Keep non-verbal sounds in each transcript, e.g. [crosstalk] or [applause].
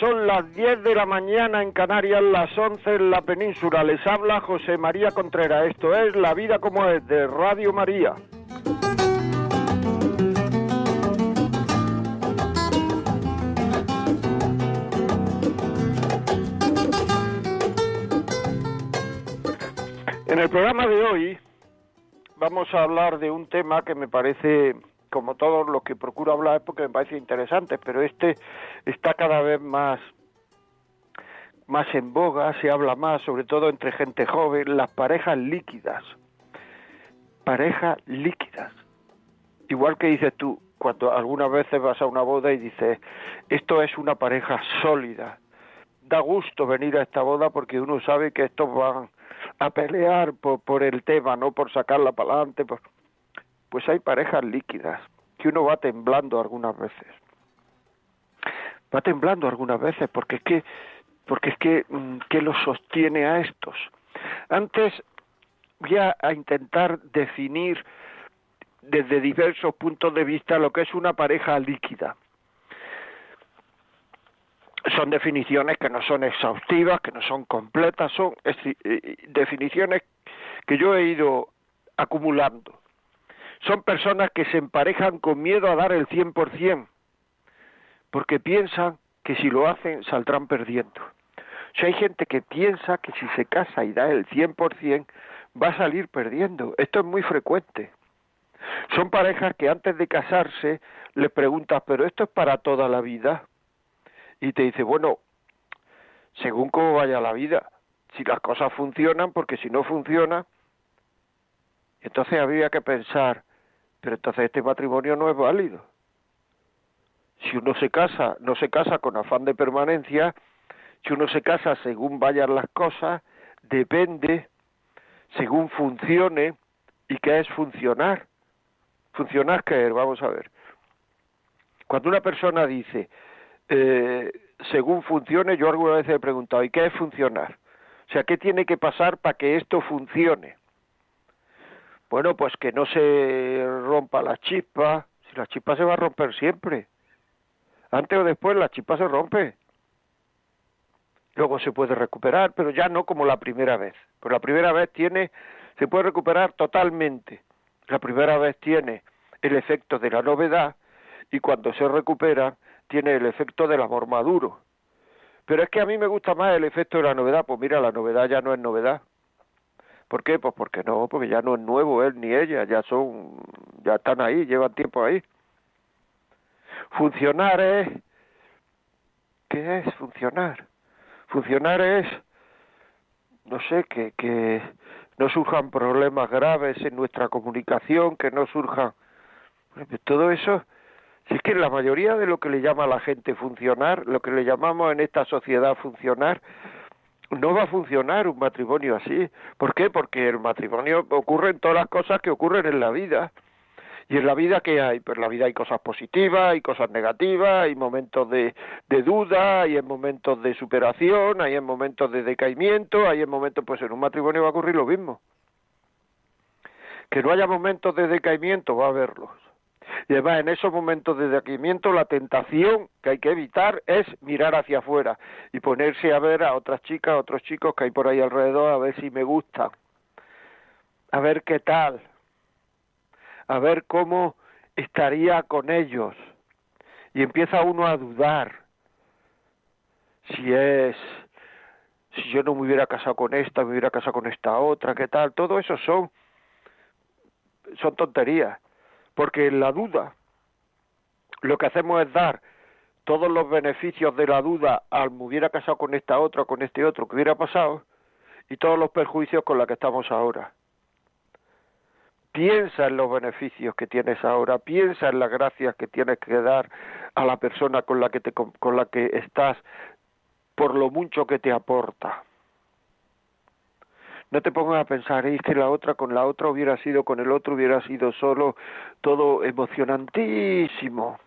Son las 10 de la mañana en Canarias, las 11 en la península. Les habla José María Contreras. Esto es La Vida como es de Radio María. En el programa de hoy vamos a hablar de un tema que me parece como todos los que procuro hablar porque me parece interesante, pero este está cada vez más más en boga, se habla más, sobre todo entre gente joven, las parejas líquidas. Parejas líquidas. Igual que dices tú, cuando algunas veces vas a una boda y dices, esto es una pareja sólida. Da gusto venir a esta boda porque uno sabe que estos van a pelear por, por el tema, no por sacarla para adelante. Por pues hay parejas líquidas que uno va temblando algunas veces. Va temblando algunas veces porque es que porque es que mm, que lo sostiene a estos. Antes voy a, intentar definir desde diversos puntos de vista lo que es una pareja líquida. Son definiciones que no son exhaustivas, que no son completas, son eh, definiciones que yo he ido acumulando son personas que se emparejan con miedo a dar el 100%, porque piensan que si lo hacen saldrán perdiendo. O hay gente que piensa que si se casa y da el 100% va a salir perdiendo. Esto es muy frecuente. Son parejas que antes de casarse le preguntas, pero esto es para toda la vida. Y te dice, bueno, según cómo vaya la vida, si las cosas funcionan, porque si no funciona, entonces habría que pensar, pero entonces este matrimonio no es válido. Si uno se casa, no se casa con afán de permanencia, si uno se casa según vayan las cosas, depende según funcione y qué es funcionar. Funcionar qué es, vamos a ver. Cuando una persona dice eh, según funcione, yo alguna vez he preguntado, ¿y qué es funcionar? O sea, ¿qué tiene que pasar para que esto funcione? Bueno, pues que no se rompa la chispa. Si la chispa se va a romper siempre. Antes o después la chispa se rompe. Luego se puede recuperar, pero ya no como la primera vez. Pero la primera vez tiene, se puede recuperar totalmente. La primera vez tiene el efecto de la novedad y cuando se recupera tiene el efecto del amor maduro. Pero es que a mí me gusta más el efecto de la novedad. Pues mira, la novedad ya no es novedad. ¿Por qué? Pues porque no, porque ya no es nuevo él ni ella, ya son, ya están ahí, llevan tiempo ahí. Funcionar es, ¿qué es funcionar? Funcionar es, no sé, que, que no surjan problemas graves en nuestra comunicación, que no surjan, todo eso, si es que la mayoría de lo que le llama a la gente funcionar, lo que le llamamos en esta sociedad funcionar, no va a funcionar un matrimonio así. ¿Por qué? Porque el matrimonio ocurre en todas las cosas que ocurren en la vida. Y en la vida que hay, pues en la vida hay cosas positivas, hay cosas negativas, hay momentos de, de duda, hay en momentos de superación, hay en momentos de decaimiento, hay en momentos, pues en un matrimonio va a ocurrir lo mismo. Que no haya momentos de decaimiento, va a haberlos. Y además, en esos momentos de decaimiento, la tentación que hay que evitar es mirar hacia afuera y ponerse a ver a otras chicas, a otros chicos que hay por ahí alrededor, a ver si me gustan, a ver qué tal, a ver cómo estaría con ellos. Y empieza uno a dudar si es si yo no me hubiera casado con esta, me hubiera casado con esta otra, qué tal, todo eso son son tonterías porque en la duda lo que hacemos es dar todos los beneficios de la duda al me hubiera casado con esta otra, con este otro, que hubiera pasado, y todos los perjuicios con los que estamos ahora. Piensa en los beneficios que tienes ahora, piensa en las gracias que tienes que dar a la persona con la que, te, con la que estás por lo mucho que te aporta. No te pongas a pensar, es que la otra con la otra hubiera sido, con el otro hubiera sido solo, todo emocionantísimo.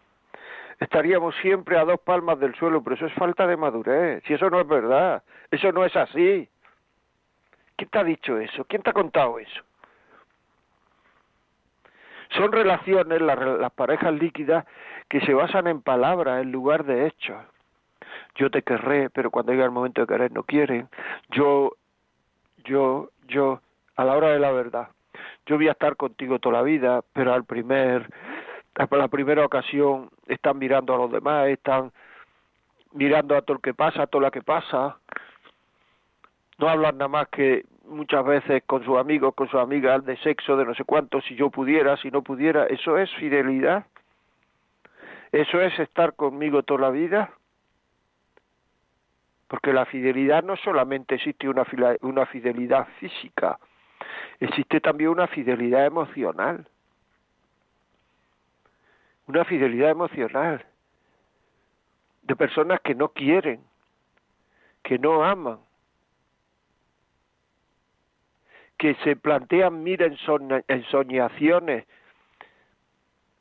Estaríamos siempre a dos palmas del suelo, pero eso es falta de madurez. Si eso no es verdad, eso no es así. ¿Quién te ha dicho eso? ¿Quién te ha contado eso? Son relaciones, las, las parejas líquidas, que se basan en palabras en lugar de hechos. Yo te querré, pero cuando llega el momento de querer no quieren. Yo, yo, yo, a la hora de la verdad. Yo voy a estar contigo toda la vida, pero al primer, a la primera ocasión están mirando a los demás, están mirando a todo lo que pasa, a todo lo que pasa. No hablan nada más que muchas veces con sus amigos, con sus amigas de sexo, de no sé cuánto, si yo pudiera, si no pudiera, ¿eso es fidelidad? ¿Eso es estar conmigo toda la vida? Porque la fidelidad no solamente existe una, una fidelidad física, existe también una fidelidad emocional. Una fidelidad emocional de personas que no quieren, que no aman, que se plantean mira ensoñaciones,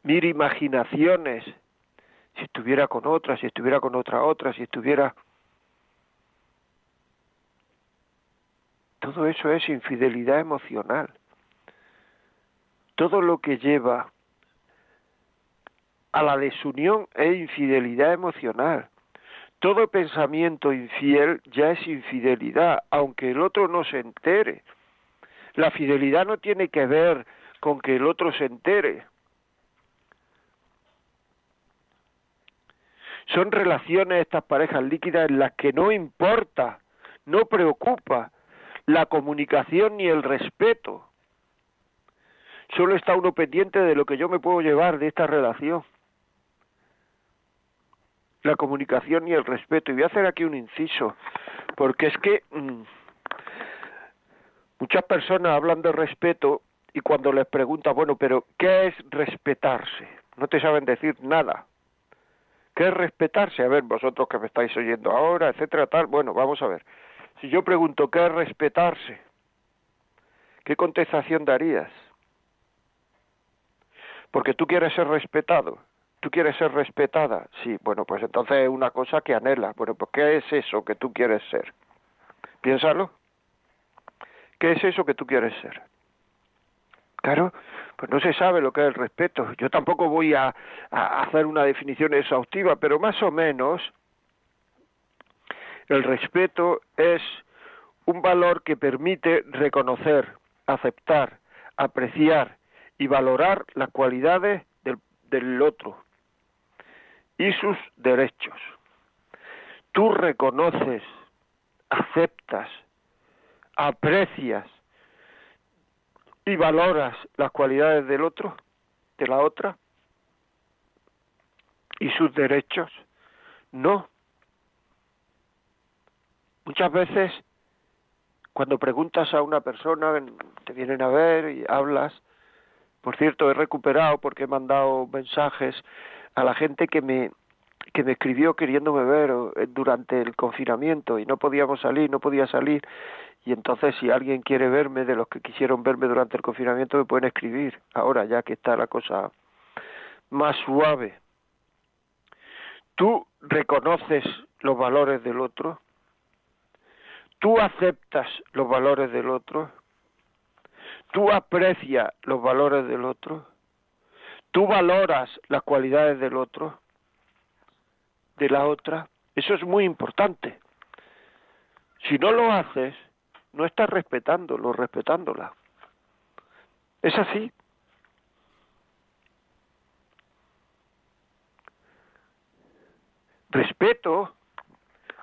mira imaginaciones, si estuviera con otra, si estuviera con otra otra, si estuviera... Todo eso es infidelidad emocional. Todo lo que lleva a la desunión es infidelidad emocional. Todo pensamiento infiel ya es infidelidad, aunque el otro no se entere. La fidelidad no tiene que ver con que el otro se entere. Son relaciones estas parejas líquidas en las que no importa, no preocupa la comunicación ni el respeto. Solo está uno pendiente de lo que yo me puedo llevar de esta relación. La comunicación y el respeto. Y voy a hacer aquí un inciso, porque es que mm, Muchas personas hablan de respeto y cuando les preguntas, bueno, pero ¿qué es respetarse? No te saben decir nada. ¿Qué es respetarse? A ver, vosotros que me estáis oyendo ahora, etcétera, tal. Bueno, vamos a ver. Si yo pregunto, ¿qué es respetarse? ¿Qué contestación darías? Porque tú quieres ser respetado. ¿Tú quieres ser respetada? Sí, bueno, pues entonces es una cosa que anhela. Bueno, pues ¿qué es eso que tú quieres ser? Piénsalo. ¿Qué es eso que tú quieres ser? Claro, pues no se sabe lo que es el respeto. Yo tampoco voy a, hacer una definición exhaustiva, pero más o menos el respeto es un valor que permite reconocer, aceptar, apreciar y valorar las cualidades del, otro y sus derechos. Tú reconoces, aceptas, aprecias y valoras las cualidades del otro, de la otra, y sus derechos, no. Muchas veces, cuando preguntas a una persona, te vienen a ver y hablas, por cierto, he recuperado porque he mandado mensajes a la gente que me que me escribió queriéndome ver eh, durante el confinamiento y no podíamos salir, no podía salir y entonces si alguien quiere verme, de los que quisieron verme durante el confinamiento, me pueden escribir, ahora ya que está la cosa más suave. Tú reconoces los valores del otro, tú aceptas los valores del otro, tú aprecias los valores del otro, tú valoras las cualidades del otro, de la otra. Eso es muy importante. Si no lo haces, no estás respetándolo, respetándola. Es así. Respeto,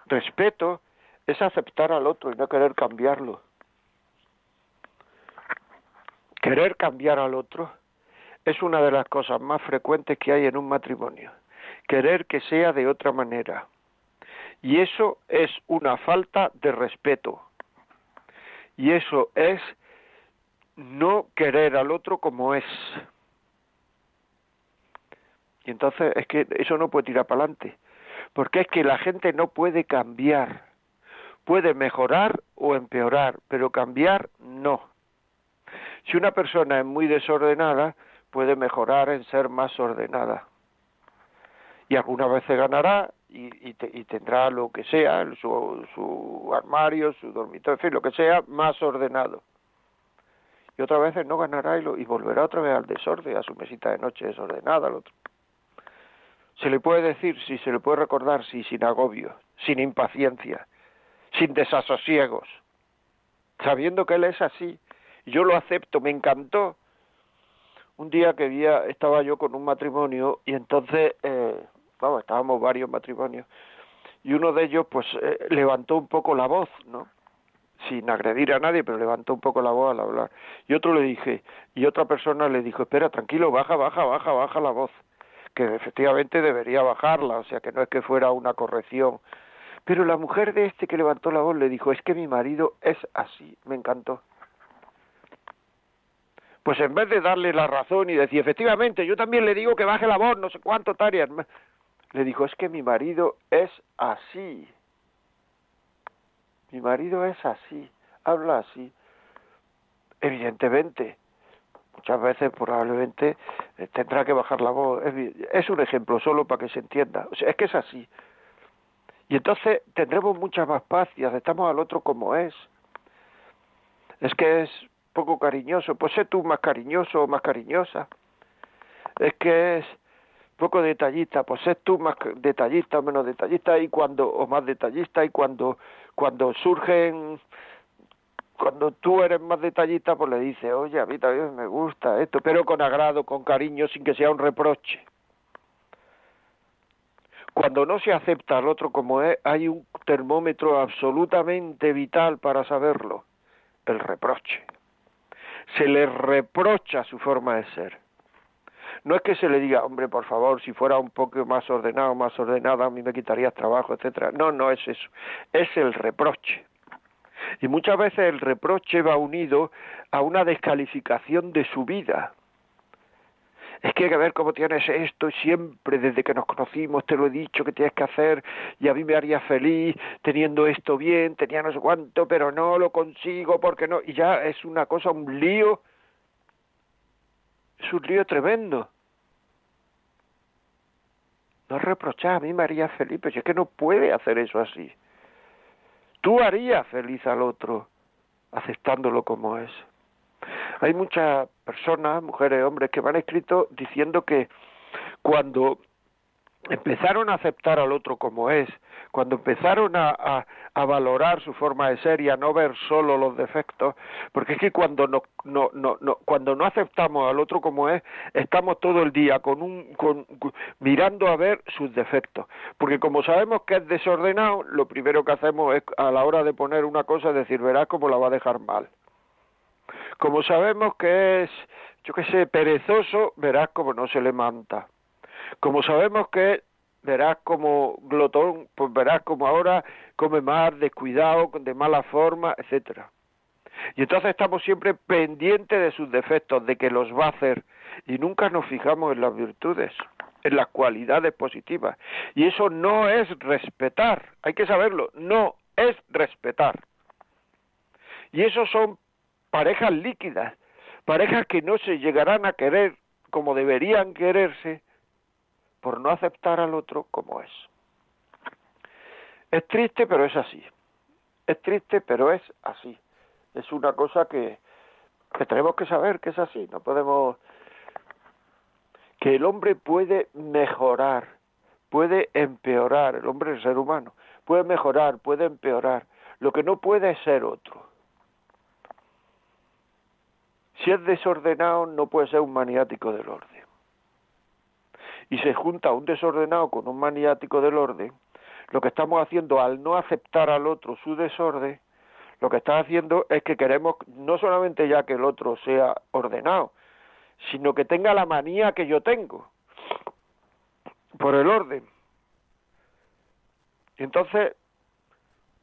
respeto es aceptar al otro y no querer cambiarlo. Querer cambiar al otro es una de las cosas más frecuentes que hay en un matrimonio. Querer que sea de otra manera. Y eso es una falta de respeto. Y eso es no querer al otro como es. Y entonces es que eso no puede tirar para adelante. Porque es que la gente no puede cambiar. Puede mejorar o empeorar, pero cambiar no. Si una persona es muy desordenada, puede mejorar en ser más ordenada. Y algunas veces ganará y, y, tendrá lo que sea, su, su armario, su dormitorio, en fin, lo que sea, más ordenado. Y otras veces no ganará y, lo, y volverá otra vez al desorden, a su mesita de noche desordenada, al otro. Se le puede decir, sí, se le puede recordar, sí, sin agobio, sin impaciencia, sin desasosiegos, sabiendo que él es así. Yo lo acepto, me encantó. Un día que había, estaba yo con un matrimonio y entonces, eh, vamos, estábamos varios matrimonios y uno de ellos pues eh, levantó un poco la voz, ¿no? Sin agredir a nadie, pero levantó un poco la voz al hablar. Y otro le dije, y otra persona le dijo, espera, tranquilo, baja, baja, baja, baja la voz que efectivamente debería bajarla, o sea que no es que fuera una corrección. Pero la mujer de este que levantó la voz le dijo, es que mi marido es así, me encantó. Pues en vez de darle la razón y decir, efectivamente, yo también le digo que baje la voz, no sé cuánto tareas, le dijo, es que mi marido es así. Mi marido es así, habla así. Evidentemente, muchas veces probablemente eh, tendrá que bajar la voz. Es, un ejemplo solo para que se entienda. O sea, es que es así. Y entonces tendremos mucha más paz y aceptamos al otro como es. Es que es poco cariñoso, pues sé tú más cariñoso o más cariñosa. Es que es poco detallista, pues sé tú más detallista o menos detallista y cuando o más detallista y cuando cuando surgen cuando tú eres más detallista, pues le dices, oye, a mí también me gusta esto, pero con agrado, con cariño, sin que sea un reproche. Cuando no se acepta al otro como es, hay un termómetro absolutamente vital para saberlo, el reproche. Se le reprocha su forma de ser. No es que se le diga, hombre, por favor, si fuera un poco más ordenado, más ordenada, a mí me quitarías trabajo, etcétera. No, no es eso. Es el reproche y muchas veces el reproche va unido a una descalificación de su vida. Es que hay que ver cómo tienes esto siempre desde que nos conocimos te lo he dicho que tienes que hacer y a mí me haría feliz teniendo esto bien, tenía no sé cuánto, pero no lo consigo porque no. Y ya es una cosa, un lío, es un lío tremendo. No reprochar, a mí me haría feliz, pero es que no puede hacer eso así. Tú harías feliz al otro aceptándolo como es. Hay muchas personas, mujeres, hombres, que me han escrito diciendo que cuando empezaron a aceptar al otro como es, cuando empezaron a, a, valorar su forma de ser y a no ver solo los defectos, porque es que cuando no, no, no, no, cuando no aceptamos al otro como es, estamos todo el día con un, con, mirando a ver sus defectos, porque como sabemos que es desordenado, lo primero que hacemos es a la hora de poner una cosa decir, verás cómo la va a dejar mal. Como sabemos que es, yo qué sé, perezoso, verás cómo no se le manta como sabemos que verás como glotón, pues verás como ahora come más, descuidado, de mala forma, etcétera. Y entonces estamos siempre pendientes de sus defectos, de que los va a hacer, y nunca nos fijamos en las virtudes, en las cualidades positivas. Y eso no es respetar, hay que saberlo, no es respetar. Y eso son parejas líquidas, parejas que no se llegarán a querer como deberían quererse, por no aceptar al otro como es. Es triste, pero es así. Es triste, pero es así. Es una cosa que, tenemos que saber que es así. No podemos... Que el hombre puede mejorar, puede empeorar, el hombre el ser humano, puede mejorar, puede empeorar. Lo que no puede es ser otro. Si es desordenado, no puede ser un maniático del orden y se junta un desordenado con un maniático del orden, lo que estamos haciendo al no aceptar al otro su desorden, lo que está haciendo es que queremos no solamente ya que el otro sea ordenado, sino que tenga la manía que yo tengo por el orden. Entonces,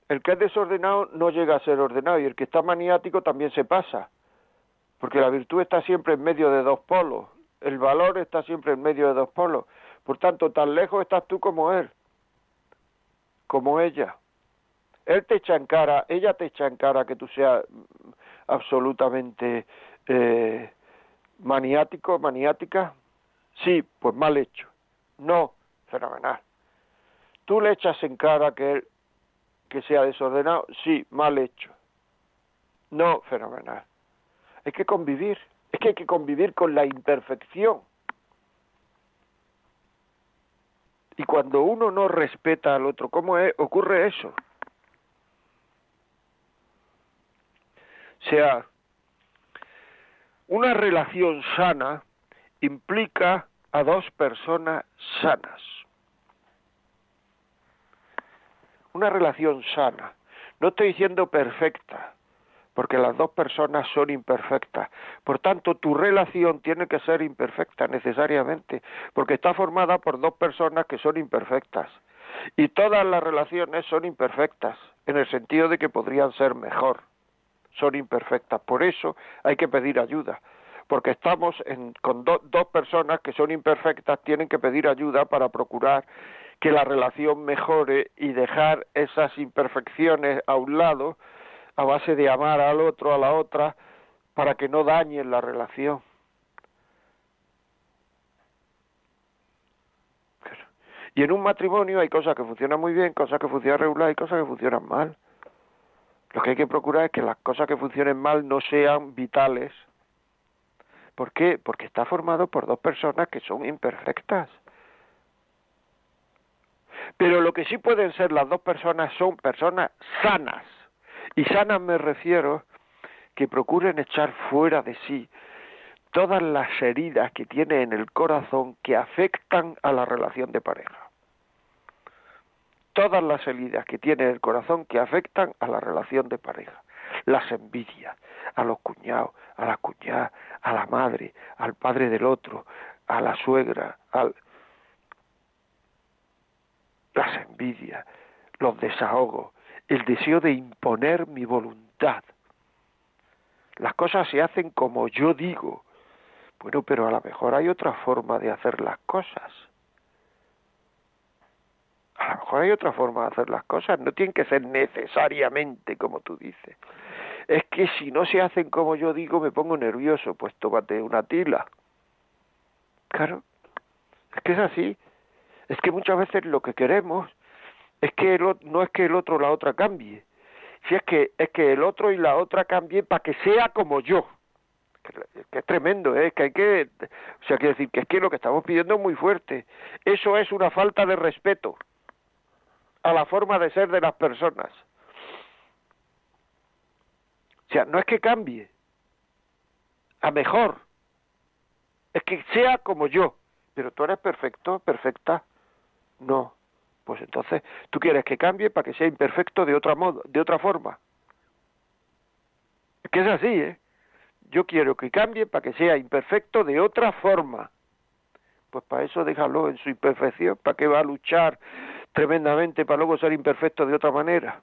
el que es desordenado no llega a ser ordenado y el que está maniático también se pasa, porque la virtud está siempre en medio de dos polos, el valor está siempre en medio de dos polos. Por tanto, tan lejos estás tú como él, como ella. él te echa en cara, ella te echa en cara que tú seas absolutamente eh, maniático, maniática, sí, pues mal hecho. No, fenomenal. Tú le echas en cara que él que sea desordenado, sí, mal hecho. No, fenomenal. Hay que convivir, es que hay que convivir con la imperfección. Y cuando uno no respeta al otro, ¿cómo es? ocurre eso? O sea, una relación sana implica a dos personas sanas. Una relación sana. No estoy diciendo perfecta, porque las dos personas son imperfectas. Por tanto, tu relación tiene que ser imperfecta necesariamente, porque está formada por dos personas que son imperfectas. Y todas las relaciones son imperfectas, en el sentido de que podrían ser mejor. Son imperfectas. Por eso hay que pedir ayuda, porque estamos con dos personas que son imperfectas, tienen que pedir ayuda para procurar que la relación mejore y dejar esas imperfecciones a un lado a base de amar al otro, a la otra, para que no dañen la relación. Y en un matrimonio hay cosas que funcionan muy bien, cosas que funcionan regular y cosas que funcionan mal. Lo que hay que procurar es que las cosas que funcionen mal no sean vitales. ¿Por qué? Porque está formado por dos personas que son imperfectas. Pero lo que sí pueden ser las dos personas son personas sanas. Y sanas me refiero que procuren echar fuera de sí todas las heridas que tiene en el corazón que afectan a la relación de pareja. Todas las heridas que tiene en el corazón que afectan a la relación de pareja. Las envidias, a los cuñados, a la cuñada, a la madre, al padre del otro, a la suegra, al... las envidias, los desahogos, el deseo de imponer mi voluntad. Las cosas se hacen como yo digo. Bueno, pero a lo mejor hay otra forma de hacer las cosas. A lo mejor hay otra forma de hacer las cosas. No tienen que ser necesariamente como tú dices. Es que si no se hacen como yo digo, me pongo nervioso. Pues tómate una tila. Claro. Es que es así. Es que muchas veces lo que queremos es que no es que el otro la otra cambie, si es que es que el otro y la otra cambien para que sea como yo. Que, es tremendo, ¿eh? que hay que, o sea, quiero decir que es que lo que estamos pidiendo es muy fuerte. Eso es una falta de respeto a la forma de ser de las personas. O sea, no es que cambie a mejor, es que sea como yo. Pero tú eres perfecto, perfecta. No, pues entonces tú quieres que cambie para que sea imperfecto de otra modo, de otra forma. Es que es así, ¿eh? Yo quiero que cambie para que sea imperfecto de otra forma. Pues para eso déjalo en su imperfección, ¿para qué va a luchar tremendamente para luego ser imperfecto de otra manera?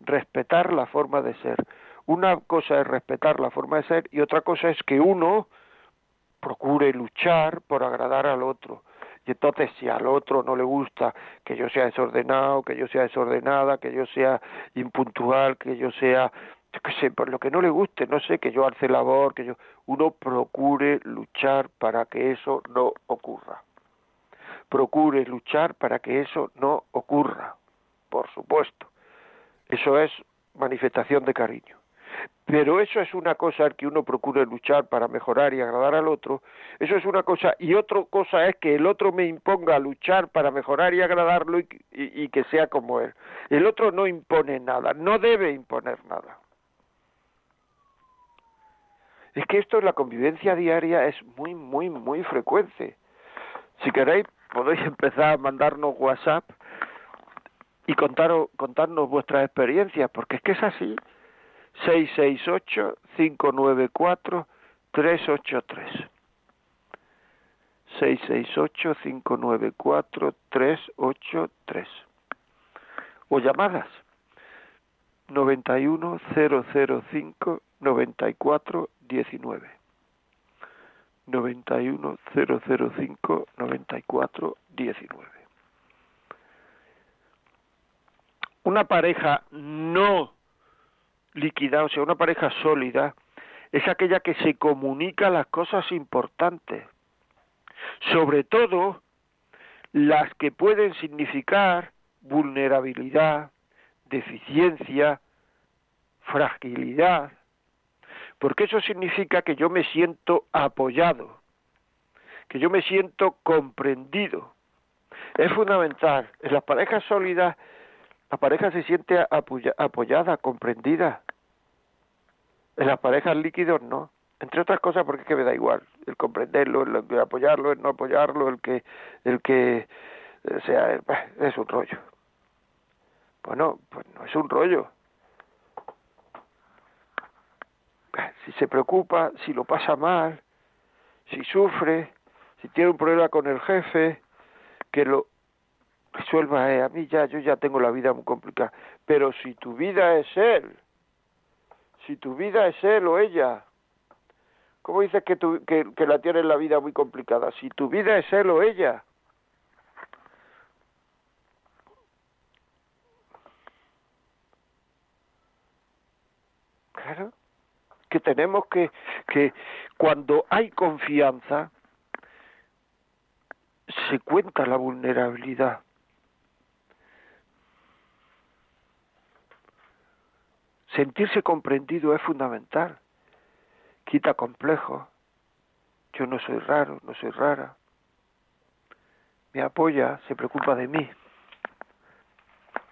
Respetar la forma de ser. Una cosa es respetar la forma de ser y otra cosa es que uno procure luchar por agradar al otro y entonces si al otro no le gusta que yo sea desordenado, que yo sea desordenada, que yo sea impuntual, que yo sea yo qué sé, por lo que no le guste, no sé, que yo alce labor, que yo uno procure luchar para que eso no ocurra. Procure luchar para que eso no ocurra, por supuesto. Eso es manifestación de cariño. Pero eso es una cosa que uno procura luchar para mejorar y agradar al otro, eso es una cosa, y otra cosa es que el otro me imponga luchar para mejorar y agradarlo y, y que sea como él. El otro no impone nada, no debe imponer nada. Es que esto en la convivencia diaria es muy, muy, muy frecuente. Si queréis, podéis [laughs] empezar a mandarnos WhatsApp y contaros, contarnos vuestras experiencias, porque es que es así. 668-594-383. 668-594-383. O llamadas 91005 9419. 91005 9419. una pareja no líquida, o sea, una pareja sólida, es aquella que se comunica las cosas importantes, sobre todo las que pueden significar vulnerabilidad, deficiencia, fragilidad, porque eso significa que yo me siento apoyado, que yo me siento comprendido. Es fundamental. En las parejas sólidas, la pareja se siente apoyada, comprendida. En las parejas líquidos no. Entre otras cosas porque es que me da igual el comprenderlo, el, apoyarlo, el no apoyarlo, el que, el que, o sea, es un rollo. Bueno, pues no es un rollo. Si se preocupa, si lo pasa mal, si sufre, si tiene un problema con el jefe, que lo resuelva eh, a mí ya, yo ya tengo la vida muy complicada. Pero si tu vida es él, si tu vida es él o ella, ¿cómo dices que, tu, que, que la tienes la vida muy complicada? Si tu vida es él o ella, Claro, que tenemos que, que cuando hay confianza, se cuenta la vulnerabilidad. Sentirse comprendido es fundamental. Quita complejo. Yo no soy raro, no soy rara. Me apoya, se preocupa de mí.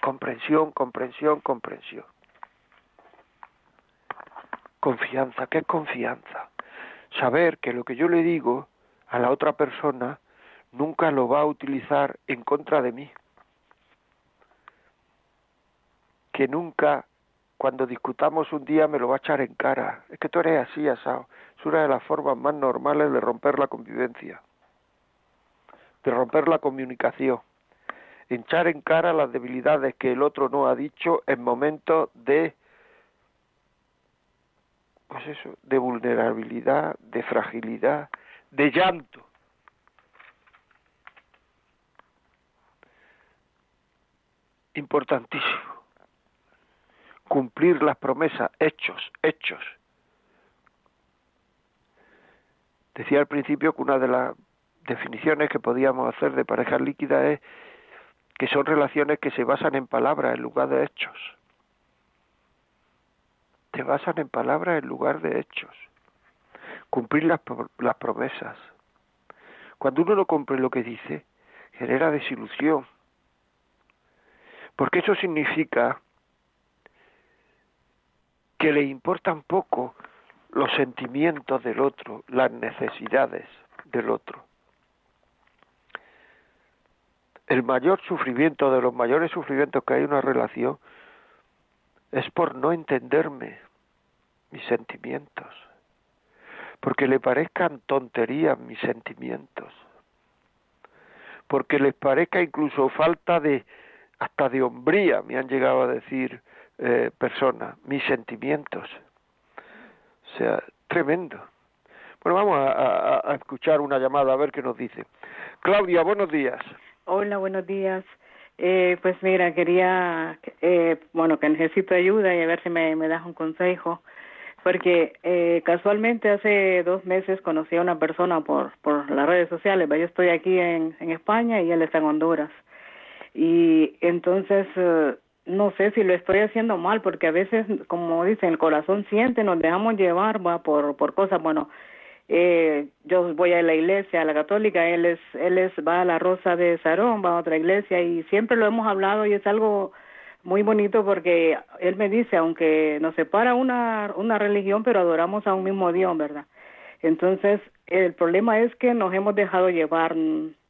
Comprensión, comprensión, comprensión. Confianza, ¿qué es confianza? Saber que lo que yo le digo a la otra persona nunca lo va a utilizar en contra de mí. Que nunca, cuando discutamos un día, me lo va a echar en cara. Es que tú eres así, asado. Es una de las formas más normales de romper la convivencia, de romper la comunicación. Echar en cara las debilidades que el otro no ha dicho en momentos de pues eso, de vulnerabilidad, de fragilidad, de llanto. Importantísimo. Cumplir las promesas, hechos, hechos. Decía al principio que una de las definiciones que podíamos hacer de pareja líquida es que son relaciones que se basan en palabras en lugar de hechos te basan en palabras en lugar de hechos. Cumplir las, las promesas. Cuando uno no cumple lo que dice, genera desilusión. Porque eso significa que le importan poco los sentimientos del otro, las necesidades del otro. El mayor sufrimiento, de los mayores sufrimientos que hay en una relación, es por no entenderme mis sentimientos, porque le parezcan tonterías mis sentimientos, porque les parezca incluso falta de hasta de hombría, me han llegado a decir eh, personas, mis sentimientos. O sea, tremendo. Bueno, vamos a, escuchar una llamada a ver qué nos dice. Claudia, buenos días. Hola, buenos días. Eh, pues mira, quería, eh, bueno, que necesito ayuda y a ver si me, me das un consejo, porque eh, casualmente hace dos meses conocí a una persona por, por las redes sociales, yo estoy aquí en, en España y él está en Honduras. Y entonces, eh, no sé si lo estoy haciendo mal, porque a veces, como dicen, el corazón siente, nos dejamos llevar va por, por cosas, bueno, eh, yo voy a la iglesia, a la católica, él es, él va a la Rosa de Sarón, va a otra iglesia y siempre lo hemos hablado y es algo muy bonito porque él me dice, aunque nos separa una, una religión, pero adoramos a un mismo Dios, ¿verdad? Entonces, el problema es que nos hemos dejado llevar,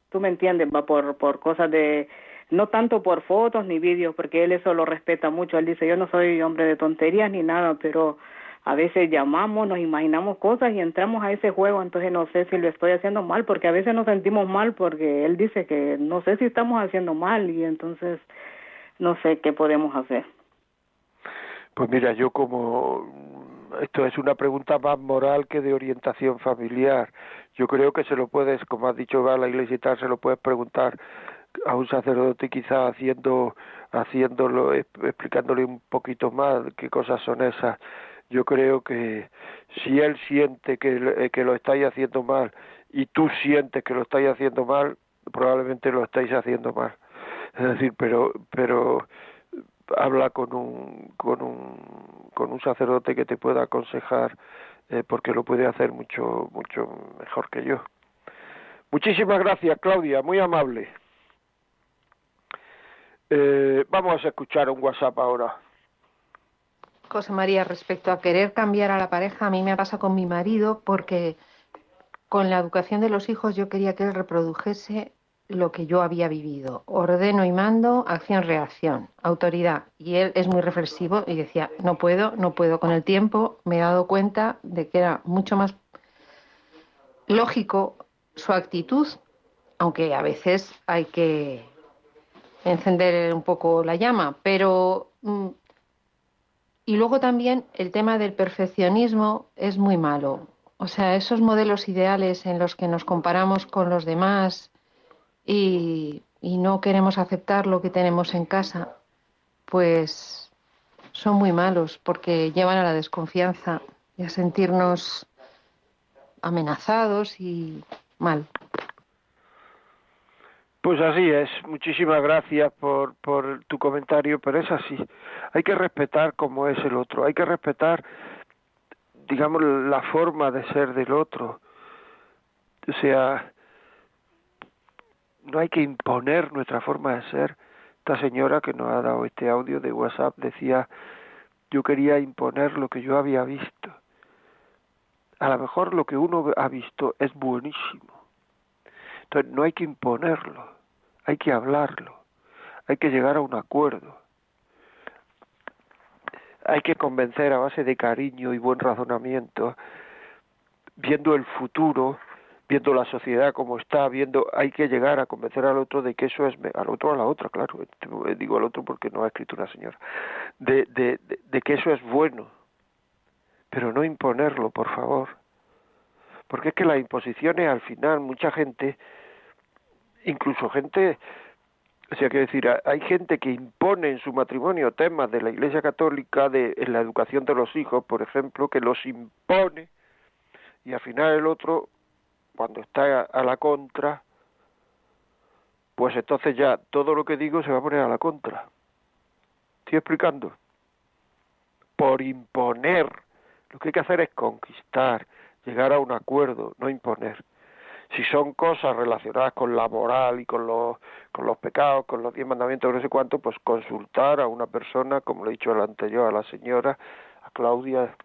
tú me entiendes, va por, por cosas de, no tanto por fotos ni vídeos, porque él eso lo respeta mucho. Él dice, yo no soy hombre de tonterías ni nada, pero a veces llamamos, nos imaginamos cosas y entramos a ese juego, entonces no sé si lo estoy haciendo mal, porque a veces nos sentimos mal porque él dice que no sé si estamos haciendo mal y entonces no sé qué podemos hacer. Pues mira, yo como esto es una pregunta más moral que de orientación familiar. Yo creo que se lo puedes, como has dicho, va a la iglesia y tal, se lo puedes preguntar a un sacerdote quizá haciendo haciéndolo explicándole un poquito más qué cosas son esas. Yo creo que si él siente que, eh, que lo estáis haciendo mal y tú sientes que lo estáis haciendo mal probablemente lo estáis haciendo mal. Es decir pero pero habla con un con un con un sacerdote que te pueda aconsejar eh, porque lo puede hacer mucho mucho mejor que yo. Muchísimas gracias Claudia muy amable eh, vamos a escuchar un WhatsApp ahora. José María, respecto a querer cambiar a la pareja, a mí me pasa con mi marido porque con la educación de los hijos yo quería que él reprodujese lo que yo había vivido. Ordeno y mando, acción-reacción, autoridad. Y él es muy reflexivo y decía, no puedo, no puedo. Con el tiempo me he dado cuenta de que era mucho más lógico su actitud, aunque a veces hay que encender un poco la llama, pero mm, y luego también el tema del perfeccionismo es muy malo. O sea, esos modelos ideales en los que nos comparamos con los demás y, y no queremos aceptar lo que tenemos en casa, pues son muy malos porque llevan a la desconfianza y a sentirnos amenazados y mal. Pues así es. Muchísimas gracias por, por tu comentario, pero es así. Hay que respetar como es el otro. Hay que respetar, digamos, la forma de ser del otro. O sea, no hay que imponer nuestra forma de ser. Esta señora que nos ha dado este audio de WhatsApp decía, yo quería imponer lo que yo había visto. A lo mejor lo que uno ha visto es buenísimo. Entonces no hay que imponerlo hay que hablarlo, hay que llegar a un acuerdo, hay que convencer a base de cariño y buen razonamiento, viendo el futuro, viendo la sociedad como está, viendo, hay que llegar a convencer al otro de que eso es, al otro a la otra, claro, digo al otro porque no ha escrito una señora, de, de, de que eso es bueno, pero no imponerlo, por favor, porque es que las imposiciones al final, mucha gente, incluso gente, o sea, quiero decir, hay gente que impone en su matrimonio temas de la Iglesia Católica, de en la educación de los hijos, por ejemplo, que los impone y al final el otro, cuando está a la contra, pues entonces ya todo lo que digo se va a poner a la contra. ¿Estoy explicando? Por imponer. Lo que hay que hacer es conquistar, llegar a un acuerdo, no imponer si son cosas relacionadas con la moral y con los, con los pecados, con los diez mandamientos, no sé cuánto, pues consultar a una persona, como lo he dicho el anterior, a la señora, a Claudia,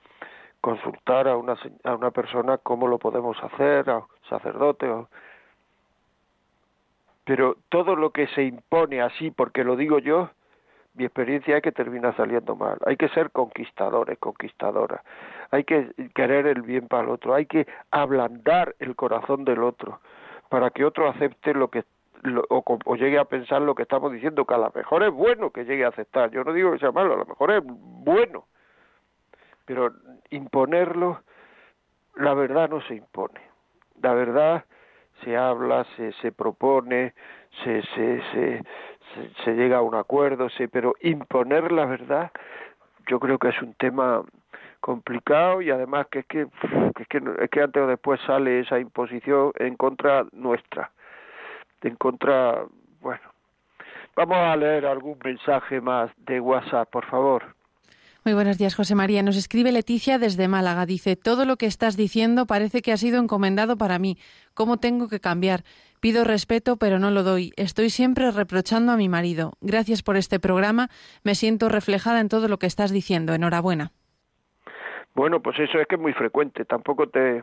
consultar a una, a una persona cómo lo podemos hacer, a un sacerdote. Pero todo lo que se impone así, porque lo digo yo, mi experiencia es que termina saliendo mal. Hay que ser conquistadores, conquistadoras. Hay que querer el bien para el otro. Hay que ablandar el corazón del otro para que otro acepte lo que o, llegue a pensar lo que estamos diciendo, que a lo mejor es bueno que llegue a aceptar. Yo no digo que sea malo, a lo mejor es bueno. Pero imponerlo, la verdad no se impone. La verdad se habla, se, se propone, se, se, se, se, llega a un acuerdo, sí, pero imponer la verdad yo creo que es un tema complicado y además que es que, es que, es que antes o después sale esa imposición en contra nuestra, en contra, bueno. Vamos a leer algún mensaje más de WhatsApp, por favor. Muy buenos días, José María. Nos escribe Leticia desde Málaga. Dice, todo lo que estás diciendo parece que ha sido encomendado para mí. ¿Cómo tengo que cambiar? Pido respeto, pero no lo doy. Estoy siempre reprochando a mi marido. Gracias por este programa. Me siento reflejada en todo lo que estás diciendo. Enhorabuena. Bueno, pues eso es que es muy frecuente. Tampoco te,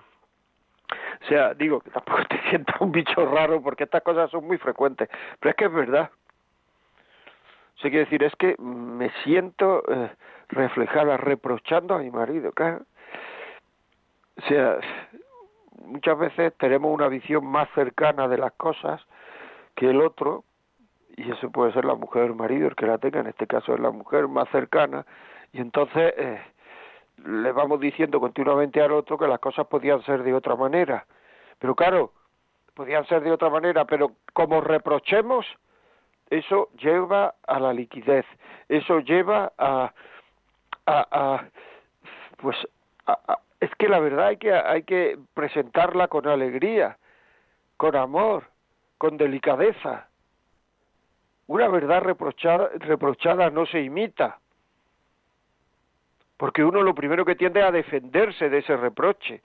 o sea, digo que tampoco te [laughs] sientas un bicho raro porque estas cosas son muy frecuentes, pero es que es verdad. O sea, quiero decir, es que me siento eh, reflejada reprochando a mi marido, claro. O sea, muchas veces tenemos una visión más cercana de las cosas que el otro, y eso puede ser la mujer o el marido el que la tenga, en este caso es la mujer más cercana, y entonces eh, le vamos diciendo continuamente al otro que las cosas podían ser de otra manera. Pero claro, podían ser de otra manera, pero como reprochemos, eso lleva a la liquidez, eso lleva a, a, pues es que la verdad hay que hay que presentarla con alegría, con amor, con delicadeza. Una verdad reprochada, reprochada no se imita, porque uno lo primero que tiende a defenderse de ese reproche,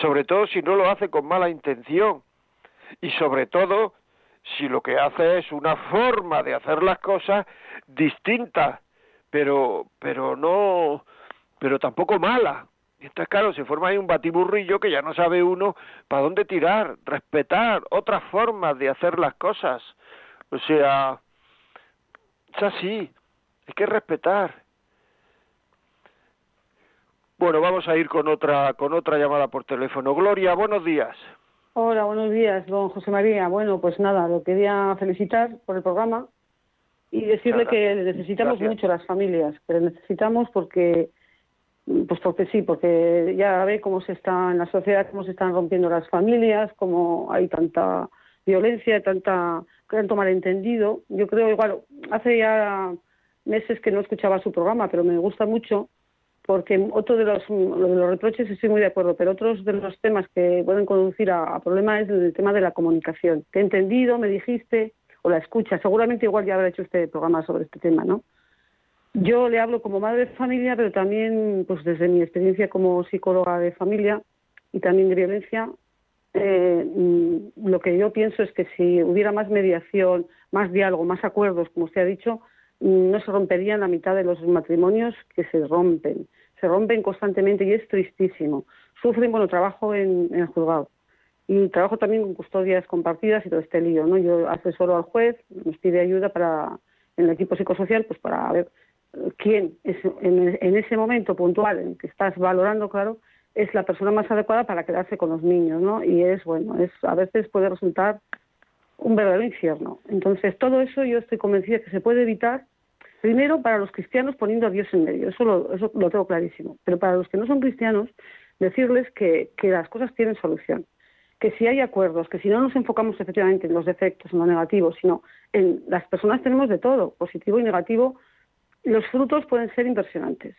sobre todo si no lo hace con mala intención, y sobre todo si lo que hace es una forma de hacer las cosas distinta, pero, pero no, pero tampoco mala. Y entonces, claro, se forma ahí un batiburrillo que ya no sabe uno para dónde tirar, respetar otras formas de hacer las cosas. O sea, es así, hay que respetar. Bueno, vamos a ir con otra, con otra llamada por teléfono. Gloria, buenos días. Hola, buenos días, don José María. Bueno, pues nada, lo quería felicitar por el programa y decirle que necesitamos mucho las familias, pero necesitamos porque, pues porque sí, porque ya ve cómo se está en la sociedad, cómo se están rompiendo las familias, cómo hay tanta violencia, tanta tanto malentendido. Yo creo igual, hace ya meses que no escuchaba su programa, pero me gusta mucho porque otro de los, de los reproches estoy muy de acuerdo, pero otros de los temas que pueden conducir a, problemas es el tema de la comunicación. Te he entendido, me dijiste, o la escucha. Seguramente igual ya habrá hecho usted programa sobre este tema, ¿no? Yo le hablo como madre de familia, pero también, pues desde mi experiencia como psicóloga de familia y también de violencia, eh, lo que yo pienso es que si hubiera más mediación, más diálogo, más acuerdos, como usted ha dicho, no se romperían la mitad de los matrimonios que se rompen se rompen constantemente y es tristísimo. Sufren, bueno, trabajo en, el juzgado y trabajo también con custodias compartidas y todo este lío, ¿no? Yo asesoro al juez, nos pide ayuda para, en el equipo psicosocial, pues para ver quién es en, ese momento puntual en que estás valorando, claro, es la persona más adecuada para quedarse con los niños, ¿no? Y es, bueno, es a veces puede resultar un verdadero infierno. Entonces, todo eso yo estoy convencida que se puede evitar Primero, para los cristianos poniendo a Dios en medio, eso lo, eso lo tengo clarísimo. Pero para los que no son cristianos, decirles que las cosas tienen solución. Que si hay acuerdos, que si no nos enfocamos efectivamente en los defectos, en lo negativo, sino en las personas tenemos de todo, positivo y negativo, los frutos pueden ser impresionantes.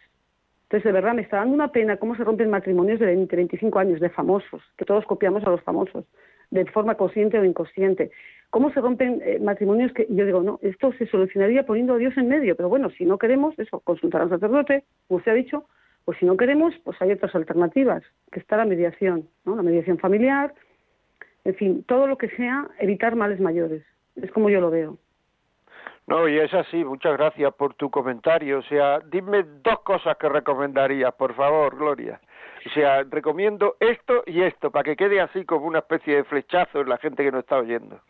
Entonces, de verdad, me está dando una pena cómo se rompen matrimonios de 20, 25 años, de famosos, que todos copiamos a los famosos, de forma consciente o inconsciente cómo se rompen eh, matrimonios que yo digo, no, esto se solucionaría poniendo a Dios en medio, pero bueno, si no queremos eso, consultar al sacerdote, como usted ha dicho, pues si no queremos, pues hay otras alternativas, que está la mediación, ¿no? La mediación familiar, en fin, todo lo que sea evitar males mayores, es como yo lo veo. No, y es así, muchas gracias por tu comentario. O sea, dime dos cosas que recomendarías, por favor, Gloria. O sea, recomiendo esto y esto, para que quede así como una especie de flechazo en la gente que nos está oyendo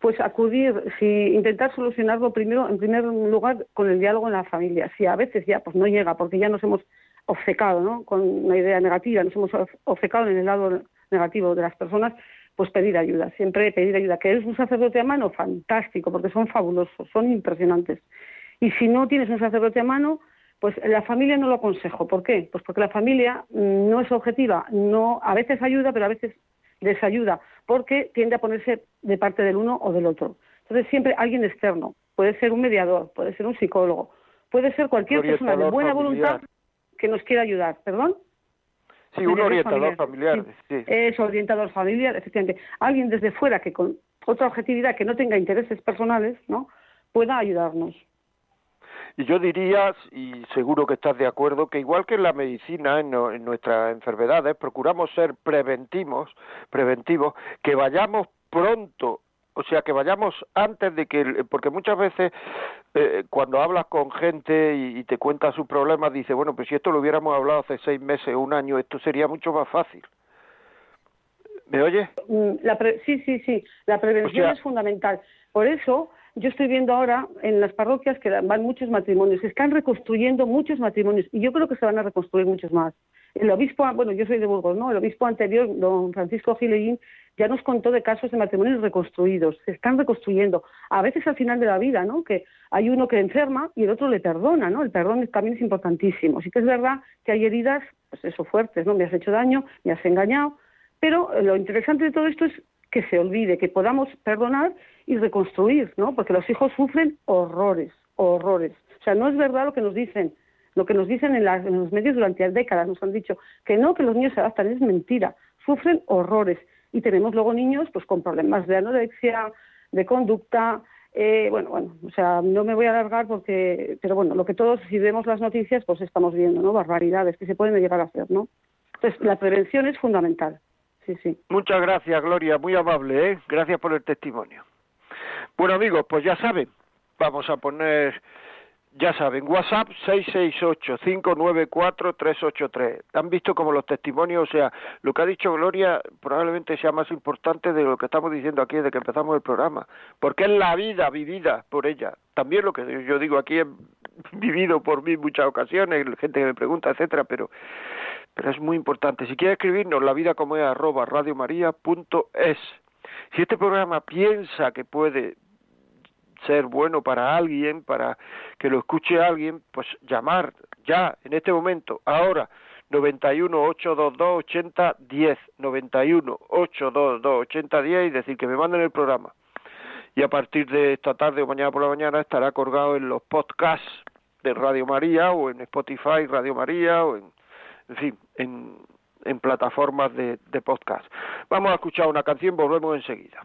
pues acudir, si intentar solucionarlo primero, en primer lugar, con el diálogo en la familia. Si a veces ya pues no llega, porque ya nos hemos obcecado, ¿no? Con una idea negativa, nos hemos obcecado en el lado negativo de las personas, pues pedir ayuda, siempre pedir ayuda. Que eres un sacerdote a mano, fantástico, porque son fabulosos, son impresionantes. Y si no tienes un sacerdote a mano, pues la familia no lo aconsejo. ¿Por qué? Pues porque la familia no es objetiva, no, a veces ayuda, pero a veces desayuda, porque tiende a ponerse de parte del uno o del otro. Entonces, siempre alguien externo, puede ser un mediador, puede ser un psicólogo, puede ser cualquier persona de buena voluntad que nos quiera ayudar. ¿Perdón? Sí, un orientador familiar. Es orientador familiar, efectivamente. Alguien desde fuera que con otra objetividad, que no tenga intereses personales, ¿no? pueda ayudarnos. Y yo diría, y seguro que estás de acuerdo, que igual que en la medicina, en, nuestras enfermedades, procuramos ser preventivos, preventivos, que vayamos pronto o sea, que vayamos antes de que, porque muchas veces eh, cuando hablas con gente y, te cuenta sus problemas, dice, bueno, pues si esto lo hubiéramos hablado hace seis meses o un año, esto sería mucho más fácil. ¿Me oye? Mm, sí, sí, sí, la prevención es fundamental. Por eso yo estoy viendo ahora en las parroquias que van muchos matrimonios, se están reconstruyendo muchos matrimonios y yo creo que se van a reconstruir muchos más. El obispo, bueno, yo soy de Burgos, ¿no? El obispo anterior, don Francisco Gileín, ya nos contó de casos de matrimonios reconstruidos, se están reconstruyendo. A veces al final de la vida, ¿no? Que hay uno que enferma y el otro le perdona, ¿no? El perdón también es importantísimo. Sí que es verdad que hay heridas, pues eso, fuertes, ¿no? Me has hecho daño, me has engañado, pero lo interesante de todo esto es que se olvide, que podamos perdonar y reconstruir, ¿no? Porque los hijos sufren horrores, horrores. O sea, no es verdad lo que nos dicen, lo que nos dicen en, los medios durante décadas, nos han dicho que no, que los niños se adaptan, es mentira, sufren horrores. Y tenemos luego niños pues con problemas de anorexia, de conducta, eh, bueno, bueno, o sea, no me voy a alargar porque, pero bueno, lo que todos, si vemos las noticias, pues estamos viendo, ¿no? Barbaridades que se pueden llegar a hacer, ¿no? Entonces, la prevención es fundamental. Sí, sí. Muchas gracias, Gloria, muy amable, ¿eh? Gracias por el testimonio. Bueno, amigos, pues ya saben, vamos a poner ya saben, WhatsApp 668-594-383. Han visto como los testimonios, o sea, lo que ha dicho Gloria probablemente sea más importante de lo que estamos diciendo aquí desde que empezamos el programa, porque es la vida vivida por ella. También lo que yo digo aquí es [laughs] vivido por mí muchas ocasiones, gente que me pregunta, etcétera, pero pero es muy importante. Si quiere escribirnos, la vida como es arroba radiomaria.es. Si este programa piensa que puede ser bueno para alguien, para que lo escuche alguien, pues llamar ya, en este momento, ahora, 91 822 8010, 91 822 8010 y decir que me manden el programa. Y a partir de esta tarde o mañana por la mañana estará colgado en los podcasts de Radio María o en Spotify Radio María o en, fin, en, en plataformas de, de podcast. Vamos a escuchar una canción, volvemos enseguida.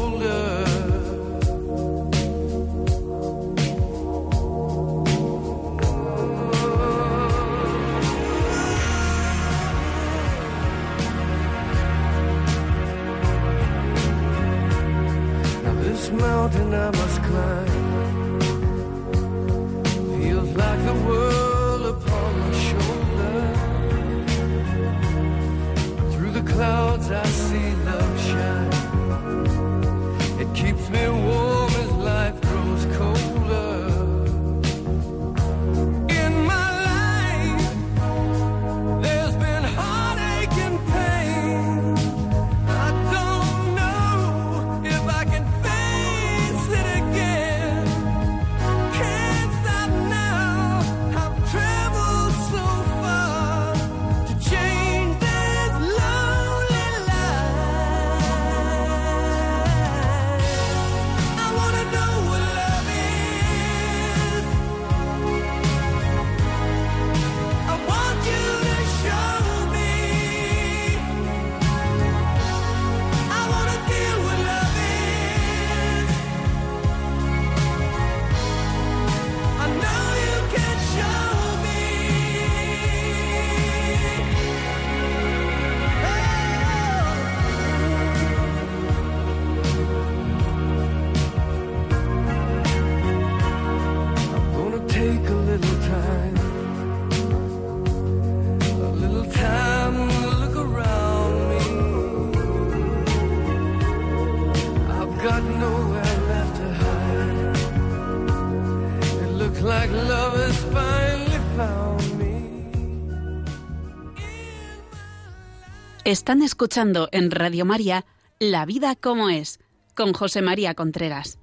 Están escuchando en Radio María La vida como es, con José María Contreras.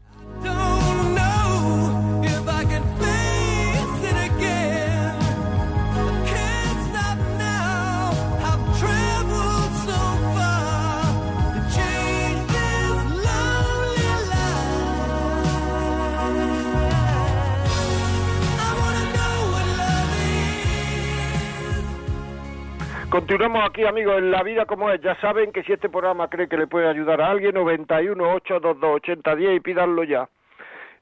Continuamos aquí, amigos, en la vida como es. Ya saben que si este programa cree que le puede ayudar a alguien, 91 822 8010 y pídanlo ya.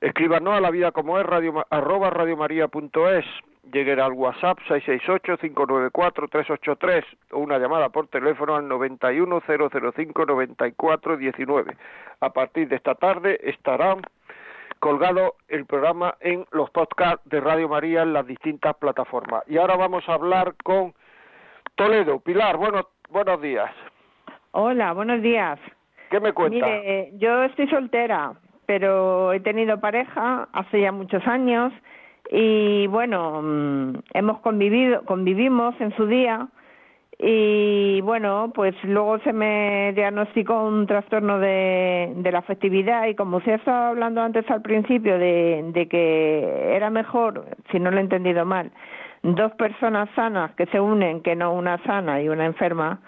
Escríbanos a la vida como es, radio, arroba radiomaria.es. Lleguen al WhatsApp 668-594-383 o una llamada por teléfono al 91-005-9419. A partir de esta tarde estará colgado el programa en los podcasts de Radio María en las distintas plataformas. Y ahora vamos a hablar con Toledo, Pilar, bueno, buenos días. Hola, buenos días. ¿Qué me cuenta? Mire, yo estoy soltera, pero he tenido pareja hace ya muchos años y bueno, mm, hemos convivido, convivimos en su día y bueno, pues luego se me diagnosticó un trastorno de, de la afectividad y como usted estaba hablando antes al principio de, de que era mejor, si no lo he entendido mal, dos personas sanas que se unen que no una sana y una enferma,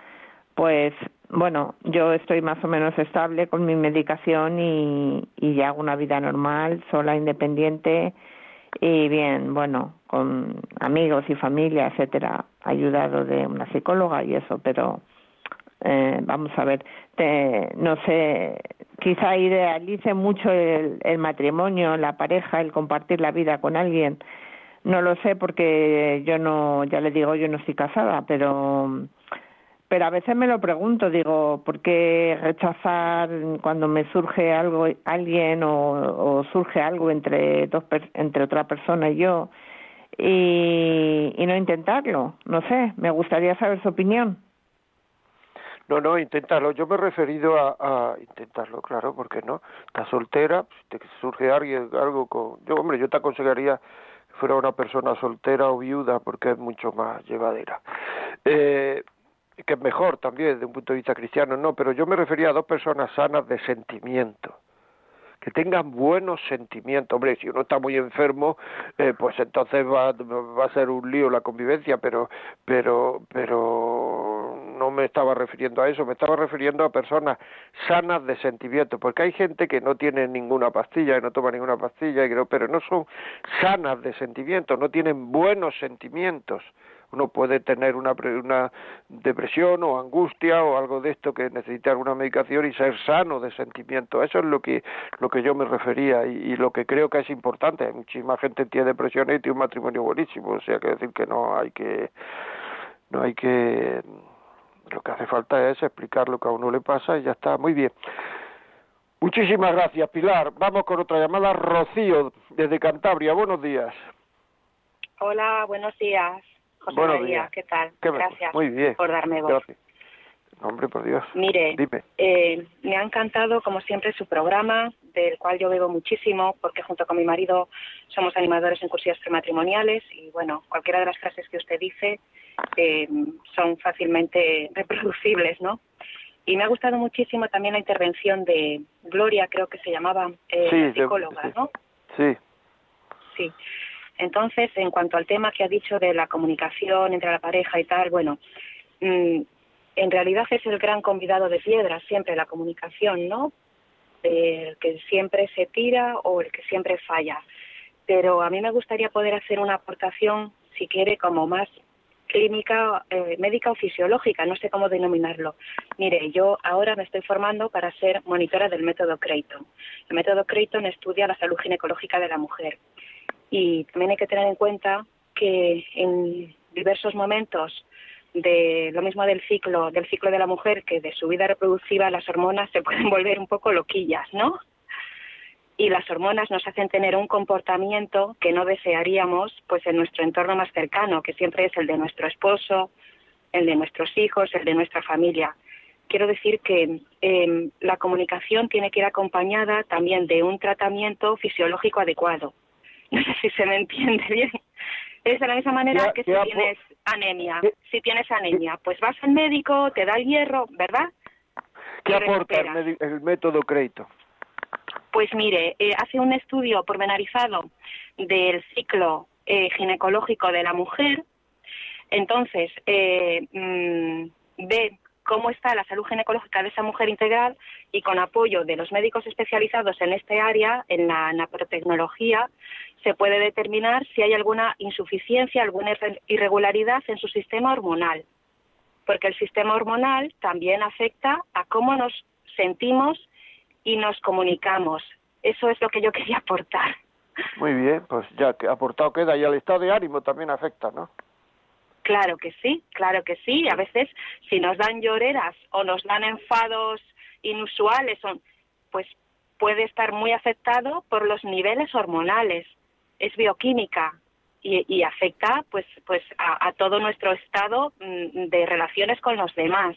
pues bueno, yo estoy más o menos estable con mi medicación y, y hago una vida normal, sola, independiente y bien, bueno, con amigos y familia, etcétera, ayudado de una psicóloga y eso, pero eh, vamos a ver, te, no sé, quizá idealice mucho el, el matrimonio, la pareja, el compartir la vida con alguien. No lo sé porque yo no, ya le digo, yo no estoy casada, pero pero a veces me lo pregunto, digo, ¿por qué rechazar cuando me surge algo, alguien o, surge algo entre dos, entre otra persona y yo y, no intentarlo? No sé, me gustaría saber su opinión. No, no, intentarlo. Yo me he referido a, a intentarlo, claro, porque no. Estás soltera, te surge alguien, algo con... Yo, hombre, yo te aconsejaría fuera una persona soltera o viuda, porque es mucho más llevadera. Eh, que es mejor también desde un punto de vista cristiano, no, pero yo me refería a dos personas sanas de sentimiento, que tengan buenos sentimientos. Hombre, si uno está muy enfermo, eh, pues entonces va, va a ser un lío la convivencia, pero, pero, pero no me estaba refiriendo a eso, me estaba refiriendo a personas sanas de sentimiento, porque hay gente que no tiene ninguna pastilla, que no toma ninguna pastilla, pero no son sanas de sentimiento, no tienen buenos sentimientos uno puede tener una, una depresión o angustia o algo de esto que necesita alguna medicación y ser sano de sentimiento. Eso es lo que, lo que yo me refería y, lo que creo que es importante. Muchísima gente tiene depresión y tiene un matrimonio buenísimo, o sea, que decir que no hay que, no hay que, lo que hace falta es explicar lo que a uno le pasa y ya está, muy bien. Muchísimas gracias, Pilar. Vamos con otra llamada. Rocío, desde Cantabria. Buenos días. Hola, buenos días. José María, ¿qué tal? Gracias Muy bien. por darme voz. Gracias. Hombre, por Dios. Mire, eh, me ha encantado, como siempre, su programa, del cual yo bebo muchísimo, porque junto con mi marido somos animadores en cursillos prematrimoniales y, bueno, cualquiera de las frases que usted dice eh, son fácilmente reproducibles, ¿no? Y me ha gustado muchísimo también la intervención de Gloria, creo que se llamaba, eh, psicóloga, ¿no? Sí. Sí. Entonces, en cuanto al tema que ha dicho de la comunicación entre la pareja y tal, bueno, mm, en realidad es el gran convidado de piedra siempre la comunicación, ¿no? El que siempre se tira o el que siempre falla. Pero a mí me gustaría poder hacer una aportación, si quiere, como más clínica, eh, médica o fisiológica, no sé cómo denominarlo. Mire, yo ahora me estoy formando para ser monitora del método Creighton. El método Creighton estudia la salud ginecológica de la mujer y también hay que tener en cuenta que en diversos momentos de lo mismo del ciclo del ciclo de la mujer que de su vida reproductiva las hormonas se pueden [laughs] volver un poco loquillas, ¿no? Y las hormonas nos hacen tener un comportamiento que no desearíamos pues en nuestro entorno más cercano, que siempre es el de nuestro esposo, el de nuestros hijos, el de nuestra familia. Quiero decir que eh, la comunicación tiene que ir acompañada también de un tratamiento fisiológico adecuado no sé si se me entiende bien. Es de la misma manera que si tienes anemia. Si tienes anemia, pues vas al médico, te da el hierro, ¿verdad? ¿Qué aporta el, método crédito? Pues mire, eh, hace un estudio pormenorizado del ciclo eh, ginecológico de la mujer. Entonces, eh, mm, ve cómo está la salud ginecológica de esa mujer integral y con apoyo de los médicos especializados en este área, en la naprotecnología, se puede determinar si hay alguna insuficiencia, alguna irregularidad en su sistema hormonal. Porque el sistema hormonal también afecta a cómo nos sentimos y nos comunicamos. Eso es lo que yo [laughs] quería aportar. Muy bien, pues ya que aportado queda y el estado de ánimo también afecta, ¿no? Claro que sí, claro que sí. A veces si nos dan lloreras o nos dan enfados inusuales, pues puede estar muy afectado por los niveles hormonales es bioquímica. y, afecta pues pues a, todo nuestro estado mm, de relaciones con los demás.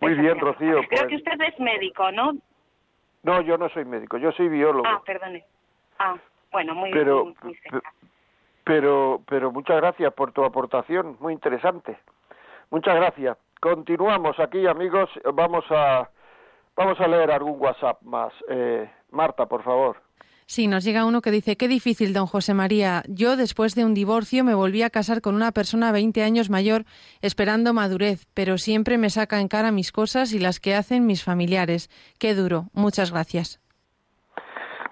Muy bien, Rocío. Creo que pues usted es médico, ¿no? No, yo no soy médico, yo soy biólogo. Ah, perdone. Ah, bueno, muy, pero, pero, pero muchas gracias por tu aportación, muy interesante. Muchas gracias. Continuamos aquí, amigos. Vamos a vamos a leer algún WhatsApp más. Eh, Marta, por favor. Sí, nos llega uno que dice, qué difícil, don José María. Yo, después de un divorcio, me volví a casar con una persona 20 años mayor, esperando madurez, pero siempre me saca en cara mis cosas y las que hacen mis familiares. Qué duro. Muchas gracias.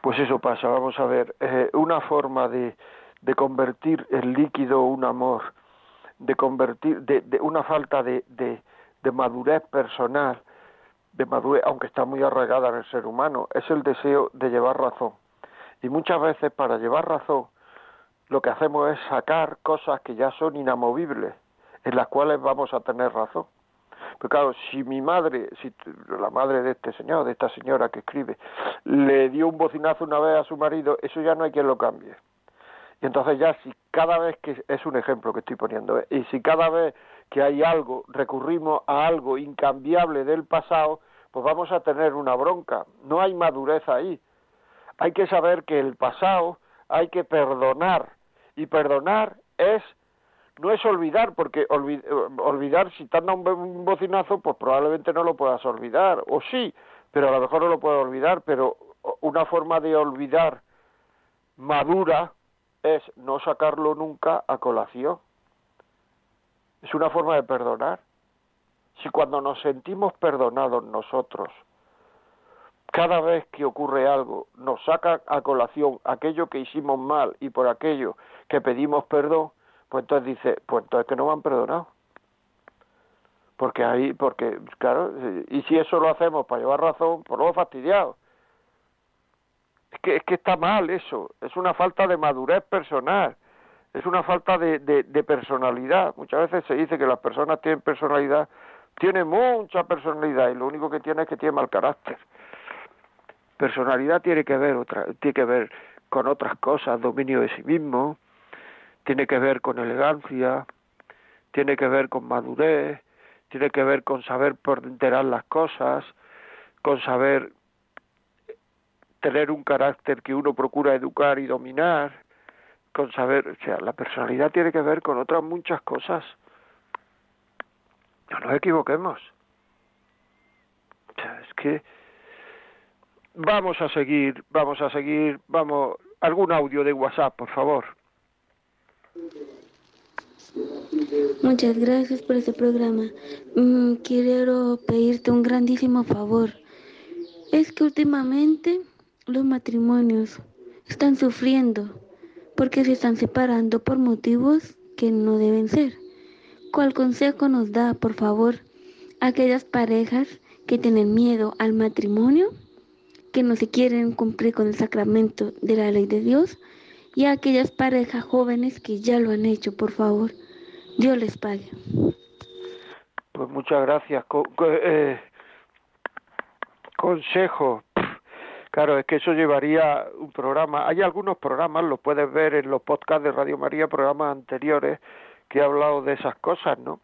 Pues eso pasa, vamos a ver. Eh, una forma de, convertir el líquido un amor, de convertir, de, de una falta de, de madurez personal, de madurez, aunque está muy arraigada en el ser humano, es el deseo de llevar razón y muchas veces para llevar razón lo que hacemos es sacar cosas que ya son inamovibles, en las cuales vamos a tener razón. Pero claro, si mi madre, si la madre de este señor, de esta señora que escribe, le dio un bocinazo una vez a su marido, eso ya no hay quien lo cambie. Y entonces ya si cada vez que, es un ejemplo que estoy poniendo, ¿eh? y si cada vez que hay algo, recurrimos a algo incambiable del pasado, pues vamos a tener una bronca. No hay madurez ahí hay que saber que el pasado hay que perdonar. Y perdonar es no es olvidar porque olvidar si te han un bocinazo pues probablemente no lo puedas olvidar. O sí pero a lo mejor no lo puedo olvidar pero una forma de olvidar madura es no sacarlo nunca a colación. Es una forma de perdonar. Si cuando nos sentimos perdonados nosotros cada vez que ocurre algo nos saca a colación aquello que hicimos mal y por aquello que pedimos perdón, pues entonces dice, pues entonces que no me han perdonado. Porque ahí, porque, claro, y si eso lo hacemos para llevar razón, pues luego fastidiado. Es que, es que está mal eso, es una falta de madurez personal, es una falta de, de, de personalidad. Muchas veces se dice que las personas tienen personalidad, tienen mucha personalidad y lo único que tiene es que tiene mal carácter Personalidad tiene que ver otra, tiene que ver con otras cosas, dominio de sí mismo, tiene que ver con elegancia, tiene que ver con madurez, tiene que ver con saber enterar las cosas, con saber tener un carácter que uno procura educar y dominar, con saber, o sea, la personalidad tiene que ver con otras muchas cosas. No nos equivoquemos. O sea, es que Vamos a seguir, vamos a seguir, vamos, algún audio de WhatsApp, por favor. Muchas gracias por este programa. Mm, quiero pedirte un grandísimo favor. Es que últimamente los matrimonios están sufriendo porque se están separando por motivos que no deben ser. ¿Cuál consejo nos da, por favor, a aquellas parejas que tienen miedo al matrimonio? Que no se quieren cumplir con el sacramento de la ley de Dios y a aquellas parejas jóvenes que ya lo han hecho, por favor. Dios les pague. Pues muchas gracias. Eh, consejo. Claro, es que eso llevaría un programa. Hay algunos programas, los puedes ver en los podcasts de Radio María, programas anteriores, que he hablado de esas cosas, ¿no?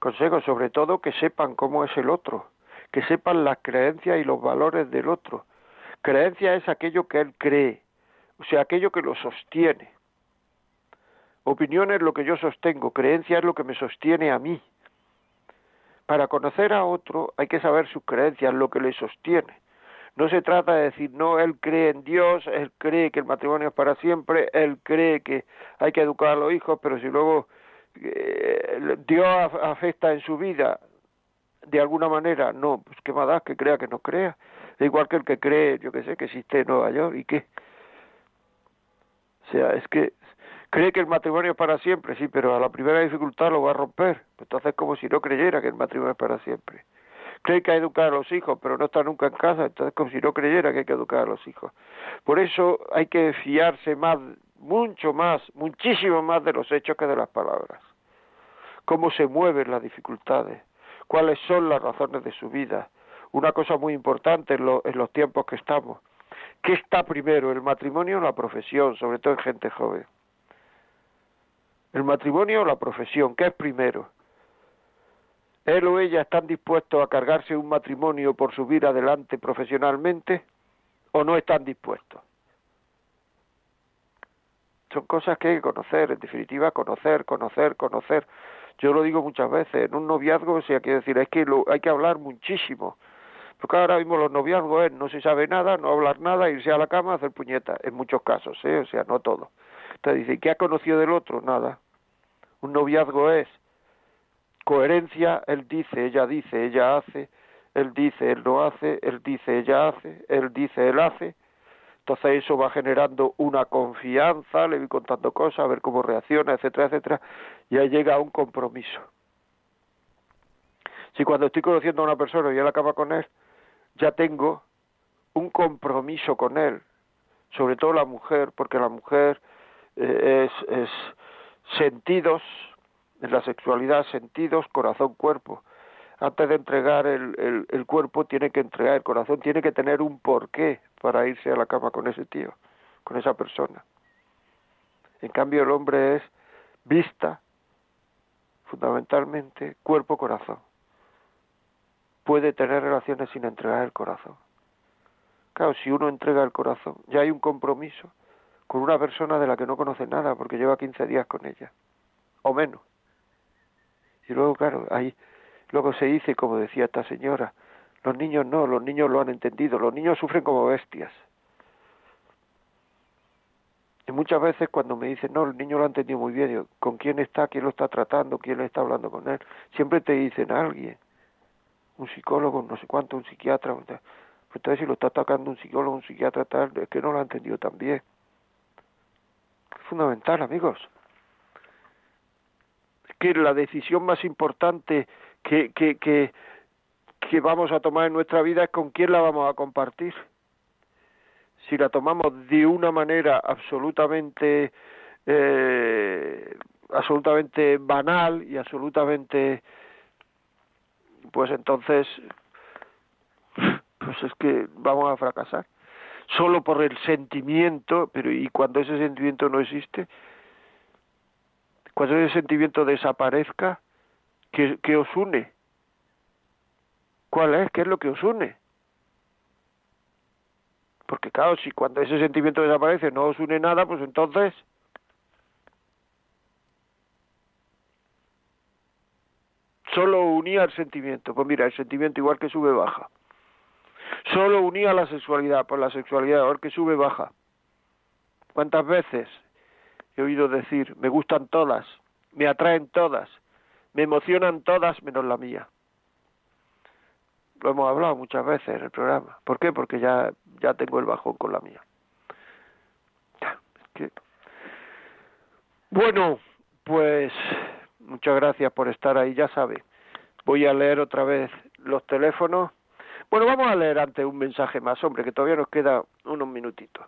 Consejo, sobre todo, que sepan cómo es el otro, que sepan las creencias y los valores del otro, Creencia es aquello que él cree, o sea, aquello que lo sostiene. Opinión es lo que yo sostengo, creencia es lo que me sostiene a mí. Para conocer a otro hay que saber sus creencias, lo que le sostiene. No se trata de decir, no, él cree en Dios, él cree que el matrimonio es para siempre, él cree que hay que educar a los hijos, pero si luego eh, Dios afecta en su vida de alguna manera, no, pues qué más da que crea que no crea igual que el que cree, yo que sé, que existe en Nueva York y qué. O sea, es que cree que el matrimonio es para siempre, sí, pero a la primera dificultad lo va a romper. Entonces es como si no creyera que el matrimonio es para siempre. Cree que hay que educar a los hijos, pero no está nunca en casa, entonces es como si no creyera que hay que educar a los hijos. Por eso hay que fiarse más, mucho más, muchísimo más de los hechos que de las palabras. Cómo se mueven las dificultades, cuáles son las razones de su vida, una cosa muy importante en, los tiempos que estamos. ¿Qué está primero, el matrimonio o la profesión, sobre todo en gente joven? el matrimonio o la profesión, ¿qué es primero? ¿Él o ella están dispuestos a cargarse un matrimonio por subir adelante profesionalmente o no están dispuestos? Son cosas que hay que conocer, en definitiva, conocer, conocer, conocer. Yo lo digo muchas veces, en un noviazgo, o sea, quiero decir, es que lo, hay que hablar muchísimo. Porque ahora mismo los noviazgos es no se sabe nada, no hablar nada, irse a la cama, hacer puñeta, en muchos casos, ¿eh? o sea, no todo. Entonces dice, ¿qué ha conocido del otro? Nada. Un noviazgo es coherencia, él dice, ella dice, ella hace, él dice, él no hace, él dice, ella hace, él dice, él hace. Entonces eso va generando una confianza, le voy contando cosas, a ver cómo reacciona, etcétera, etcétera, y ahí llega a un compromiso. Si cuando estoy conociendo a una persona y él acaba con él, ya tengo un compromiso con él, sobre todo la mujer, porque la mujer eh, es, es sentidos, en la sexualidad sentidos, corazón, cuerpo. Antes de entregar el, el, cuerpo tiene que entregar el corazón, tiene que tener un porqué para irse a la cama con ese tío, con esa persona. En cambio el hombre es vista, fundamentalmente, cuerpo, corazón. Puede tener relaciones sin entregar el corazón. Claro, si uno entrega el corazón, ya hay un compromiso con una persona de la que no conoce nada porque lleva 15 días con ella, o menos. Y luego, claro, ahí luego se dice, como decía esta señora, los niños no, los niños lo han entendido, los niños sufren como bestias. Y muchas veces cuando me dicen, no, el niño lo ha entendido muy bien, ¿con quién está? ¿Quién lo está tratando? ¿Quién le está hablando con él? Siempre te dicen alguien, un psicólogo, no sé cuánto, un psiquiatra. Pues entonces si lo está atacando un psicólogo, un psiquiatra, tal, es que no lo ha entendido tan bien. Es fundamental, amigos que la decisión más importante que, que, que, que vamos a tomar en nuestra vida es con quién la vamos a compartir. Si la tomamos de una manera absolutamente eh, absolutamente banal y absolutamente pues entonces pues es que vamos a fracasar solo por el sentimiento pero y cuando ese sentimiento no existe cuando ese sentimiento desaparezca, ¿qué, os une? ¿Cuál es? ¿Qué es lo que os une? Porque claro, si cuando ese sentimiento desaparece no os une nada, pues entonces... Solo unía el sentimiento. Pues mira, el sentimiento igual que sube, baja. Solo unía la sexualidad, pues la sexualidad igual que sube, baja. ¿Cuántas veces he oído decir, me gustan todas, me atraen todas, me emocionan todas menos la mía. Lo hemos hablado muchas veces en el programa. ¿Por qué? Porque ya, ya tengo el bajón con la mía. Bueno, pues muchas gracias por estar ahí, ya sabe. Voy a leer otra vez los teléfonos. Bueno, vamos a leer antes un mensaje más, hombre, que todavía nos queda unos minutitos.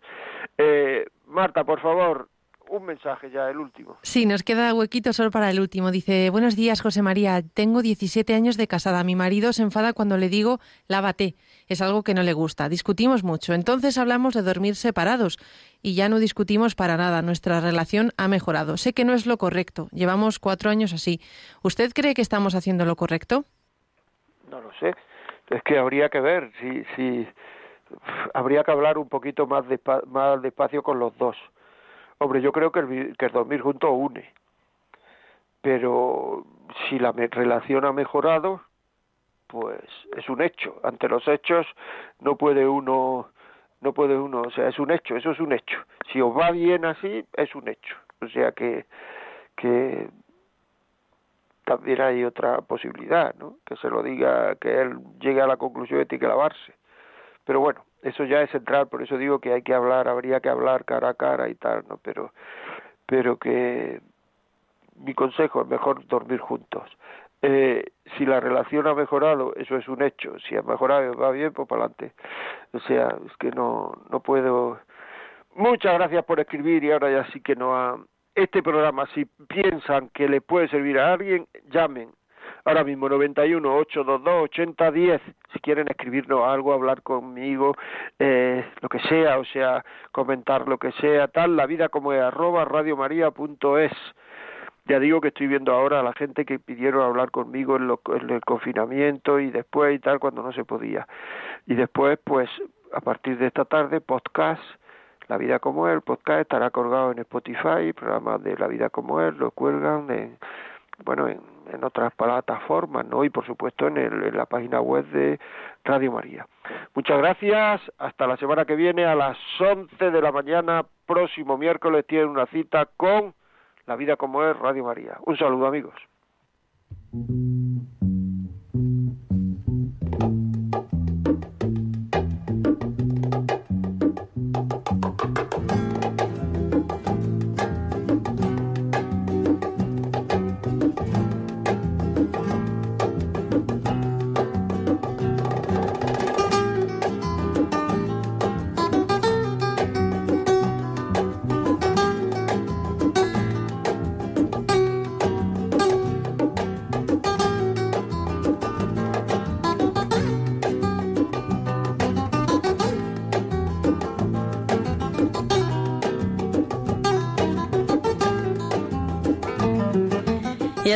Eh, Marta, por favor, un mensaje ya, el último. Sí, nos queda huequito solo para el último. Dice, buenos días, José María. Tengo 17 años de casada. Mi marido se enfada cuando le digo, lávate. Es algo que no le gusta. Discutimos mucho. Entonces hablamos de dormir separados y ya no discutimos para nada. Nuestra relación ha mejorado. Sé que no es lo correcto. Llevamos cuatro años así. ¿Usted cree que estamos haciendo lo correcto? No lo sé. Es que habría que ver si... si habría que hablar un poquito más, más despacio con los dos Hombre, yo creo que el, que el dormir juntos une. Pero si la relación ha mejorado, pues es un hecho. Ante los hechos no puede uno, no puede uno, o sea, es un hecho, eso es un hecho. Si os va bien así, es un hecho. O sea que, que también hay otra posibilidad, ¿no? Que se lo diga, que él llegue a la conclusión de que tiene que lavarse. Pero bueno, eso ya es central, por eso digo que hay que hablar, habría que hablar cara a cara y tal, ¿no? Pero, pero que mi consejo es mejor dormir juntos. Eh, si la relación ha mejorado, eso es un hecho. Si ha mejorado, va bien, pues para adelante. O sea, es que no, no puedo. Muchas gracias por escribir y ahora ya sí que no ha. Este programa, si piensan que le puede servir a alguien, llamen ahora mismo 91 822 8010 si quieren escribirnos algo hablar conmigo eh, lo que sea o sea comentar lo que sea tal la vida como es arroba radiomaria.es Ya digo que estoy viendo ahora a la gente que pidieron hablar conmigo en, en el confinamiento y después y tal cuando no se podía. Y después, pues, a partir de esta tarde, podcast la vida como es, podcast estará colgado en Spotify, programas de La vida como es, lo cuelgan en, bueno, en, otras plataformas, ¿no? Y por supuesto en, el, en la página web de Radio María. Muchas gracias, hasta la semana que viene a las 11 de la mañana, próximo miércoles tienen una cita con La vida como es, Radio María. Un saludo amigos.